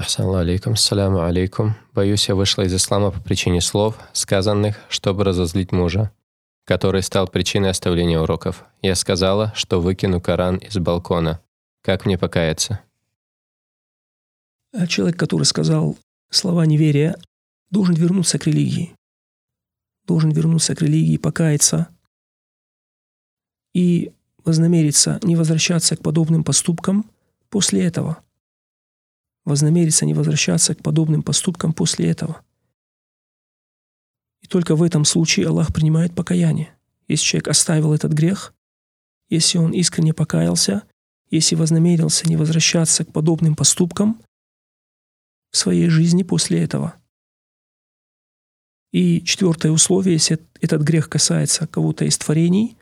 Ахсану алейкум, саляму алейкум. Боюсь, я вышла из ислама по причине слов, сказанных, чтобы разозлить мужа, который стал причиной оставления уроков. Я сказала, что выкину Коран из балкона. Как мне покаяться? А человек, который сказал слова неверия, должен вернуться к религии. Должен вернуться к религии, покаяться и вознамериться не возвращаться к подобным поступкам после этого – вознамериться не возвращаться к подобным поступкам после этого. И только в этом случае Аллах принимает покаяние. Если человек оставил этот грех, если он искренне покаялся, если вознамерился не возвращаться к подобным поступкам в своей жизни после этого. И четвертое условие, если этот грех касается кого-то из творений,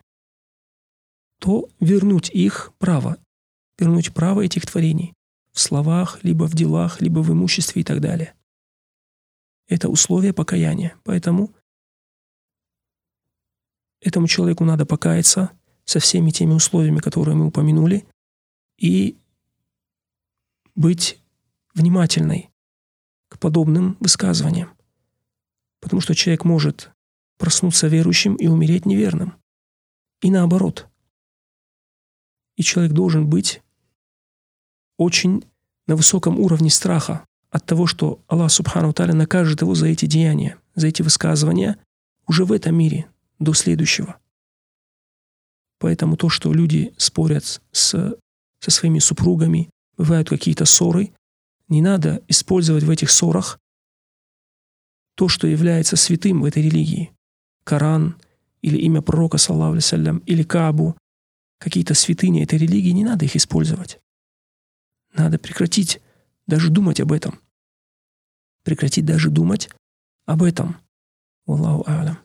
то вернуть их право, вернуть право этих творений в словах, либо в делах, либо в имуществе и так далее. Это условие покаяния. Поэтому этому человеку надо покаяться со всеми теми условиями, которые мы упомянули, и быть внимательной к подобным высказываниям. Потому что человек может проснуться верующим и умереть неверным. И наоборот. И человек должен быть очень на высоком уровне страха от того, что Аллах Субхану Таля накажет его за эти деяния, за эти высказывания уже в этом мире, до следующего. Поэтому то, что люди спорят с, со своими супругами, бывают какие-то ссоры, не надо использовать в этих ссорах то, что является святым в этой религии. Коран или имя пророка, саллаху или Кабу, какие-то святыни этой религии, не надо их использовать. Надо прекратить даже думать об этом. Прекратить даже думать об этом. Аллаху алям.